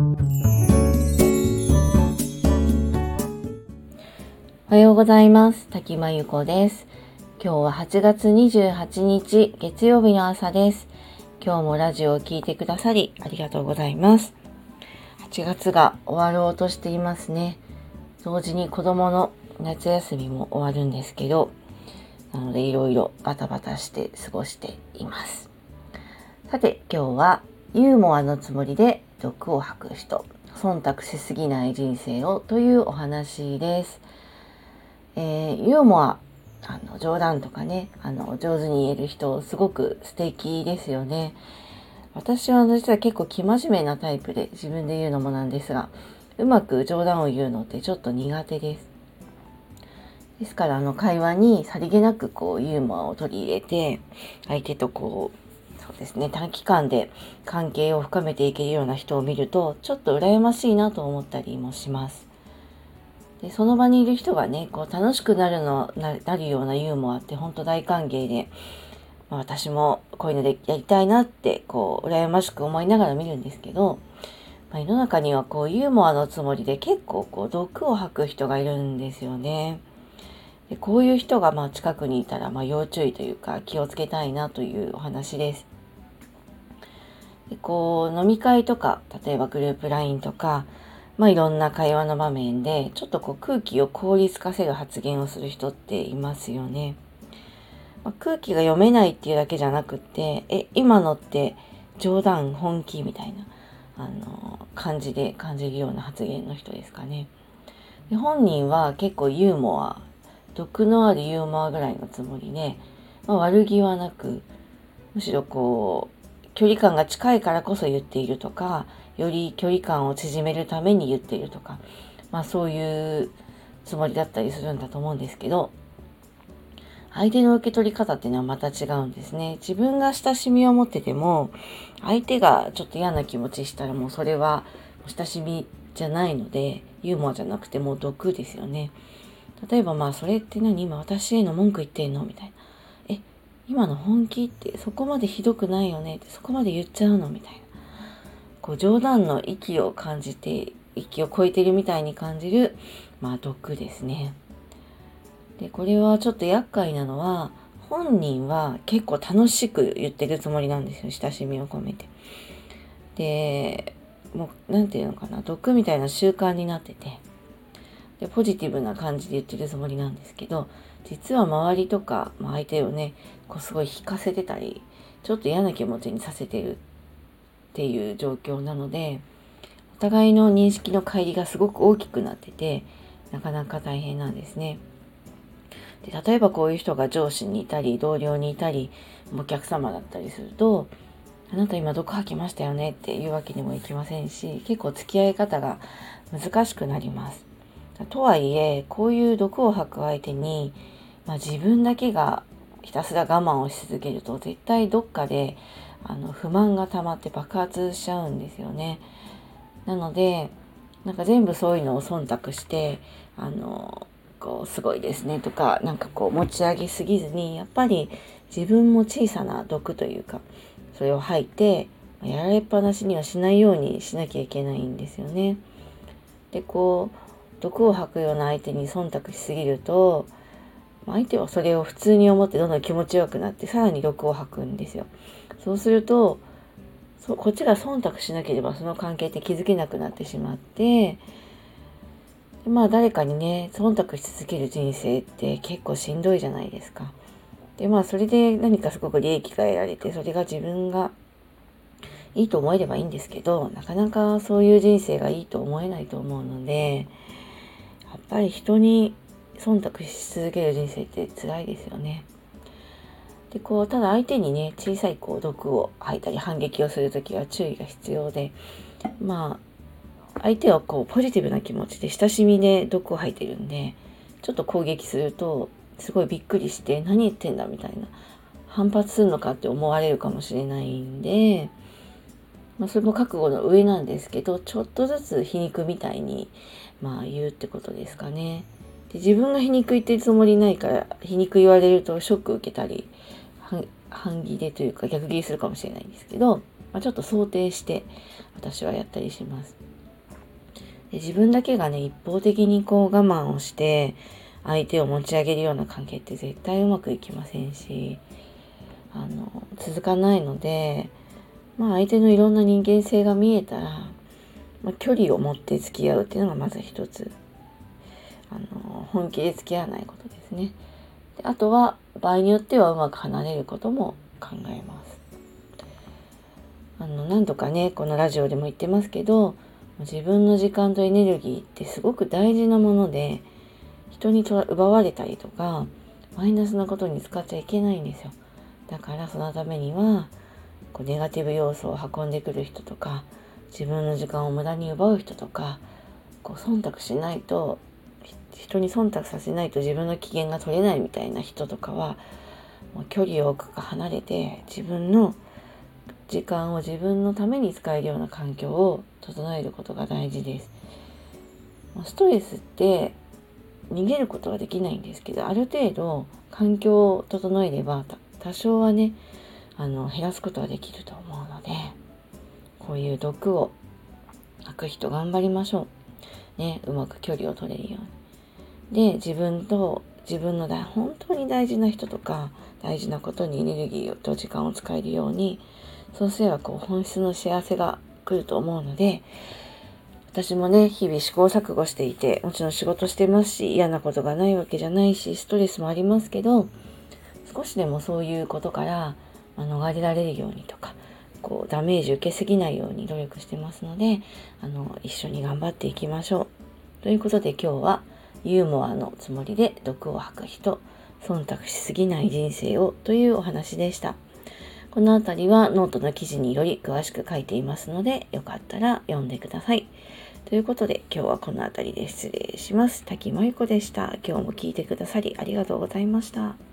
おはようございます。滝真由子です。今日は8月28日月曜日の朝です。今日もラジオを聴いてくださりありがとうございます。8月が終わろうとしていますね。同時に子供の夏休みも終わるんですけどなのでいろいろバタバタして過ごしています。さて今日はユーモアのつもりで毒を吐く人忖度しすぎない人生をというお話です、えー、ユーモアあの冗談とかねあの上手に言える人すごく素敵ですよね。私は実は結構生真面目なタイプで自分で言うのもなんですがうまく冗談を言うのってちょっと苦手です。ですからあの会話にさりげなくこうユーモアを取り入れて相手とこうそうですね、短期間で関係を深めていけるような人を見ると、ちょっと羨ましいなと思ったりもします。でその場にいる人がね、こう楽しくなるのなるようなユーモアって本当大歓迎で、まあ、私もこういうのでやりたいなって、こう、羨ましく思いながら見るんですけど、まあ、世の中にはこうユーモアのつもりで結構こう毒を吐く人がいるんですよね。でこういう人がまあ近くにいたらま要注意というか気をつけたいなというお話です。こう飲み会とか例えばグループ LINE とか、まあ、いろんな会話の場面でちょっとこう空気を効率化せる発言をする人っていますよね。まあ、空気が読めないっていうだけじゃなくってえ今のって冗談本気みたいなあの感じで感じるような発言の人ですかね。で本人は結構ユーモア毒のあるユーモアぐらいのつもりで、まあ、悪気はなくむしろこう距離感が近いからこそ言っているとか、より距離感を縮めるために言っているとか、まあそういうつもりだったりするんだと思うんですけど、相手の受け取り方っていうのはまた違うんですね。自分が親しみを持ってても、相手がちょっと嫌な気持ちしたらもうそれは親しみじゃないので、ユーモアじゃなくてもう毒ですよね。例えばまあそれって何？今私への文句言ってんの？みたいな。今の本気ってそこまでひどくないよねってそこまで言っちゃうのみたいな。こう冗談の息を感じて、息を超えてるみたいに感じる、まあ毒ですね。で、これはちょっと厄介なのは、本人は結構楽しく言ってるつもりなんですよ。親しみを込めて。で、もう、なんていうのかな、毒みたいな習慣になってて、で、ポジティブな感じで言ってるつもりなんですけど、実は周りとか、ま、相手をね、こうすごい引かせてたり、ちょっと嫌な気持ちにさせてるっていう状況なので、お互いの認識の乖離がすごく大きくなってて、なかなか大変なんですね。で例えばこういう人が上司にいたり、同僚にいたり、お客様だったりすると、あなた今毒吐きましたよねっていうわけにもいきませんし、結構付き合い方が難しくなります。とはいえ、こういう毒を吐く相手に、まあ、自分だけがひたすら我慢をし続けると、絶対どっかであの不満が溜まって爆発しちゃうんですよね。なので、なんか全部そういうのを忖度して、あの、こう、すごいですねとか、なんかこう持ち上げすぎずに、やっぱり自分も小さな毒というか、それを吐いて、やられっぱなしにはしないようにしなきゃいけないんですよね。で、こう、毒を吐くような相手に忖度しすぎると相手はそれを普通に思ってどんどん気持ちよくなってさらに毒を吐くんですよ。そうするとそこっちが忖度しなければその関係って気づけなくなってしまってでまあ誰かにね忖度し続ける人生って結構しんどいじゃないですか。でまあそれで何かすごく利益が得られてそれが自分がいいと思えればいいんですけどなかなかそういう人生がいいと思えないと思うのでやっぱり人に忖度し続ける人生って辛いですよね。でこうただ相手にね小さいこう毒を吐いたり反撃をする時は注意が必要でまあ相手はこうポジティブな気持ちで親しみで毒を吐いてるんでちょっと攻撃するとすごいびっくりして何言ってんだみたいな反発するのかって思われるかもしれないんで、まあ、それも覚悟の上なんですけどちょっとずつ皮肉みたいにまあ言うってことですかね。で自分が皮肉言ってるつもりないから皮肉言われるとショック受けたり反義でというか逆ギレするかもしれないんですけど、まあ、ちょっと想定して私はやったりします。で自分だけがね、一方的にこう我慢をして、相手を持ち上げるような関係って絶対うまくいきませんし、あの、続かないので、まあ相手のいろんな人間性が見えたら、まあ、距離を持って付き合うっていうのがまず一つ、あの、本気で付き合わないことですね。であとは、場合によってはうまく離れることも考えます。あの、何度かね、このラジオでも言ってますけど、自分の時間とエネルギーってすごく大事なもので、人に奪われたりとか、マイナスなことに使っちゃいけないんですよ。だからそのためには、こうネガティブ要素を運んでくる人とか、自分の時間を無駄に奪う人とか、こう忖度しないと、人に忖度させないと自分の機嫌が取れないみたいな人とかは、もう距離を置くか離れて自分の時間を自分のために使えるような環境を整えることが大事です。ストレスって逃げることはできないんですけどある程度環境を整えれば多少はねあの減らすことはできると思うのでこういう毒を吐く人頑張りましょう。ね、うまく距離を取れるように。で自分と自分の大本当に大事な人とか大事なことにエネルギーと時間を使えるようにそうすればこう本質の幸せが来ると思うので私もね、日々試行錯誤していて、もちろん仕事してますし、嫌なことがないわけじゃないし、ストレスもありますけど、少しでもそういうことから、ま逃れられるようにとか、こう、ダメージ受けすぎないように努力してますので、あの、一緒に頑張っていきましょう。ということで今日は、ユーモアのつもりで毒を吐く人、忖度しすぎない人生をというお話でした。このあたりはノートの記事により詳しく書いていますので、よかったら読んでください。ということで、今日はこの辺りで失礼します。滝真由子でした。今日も聞いてくださりありがとうございました。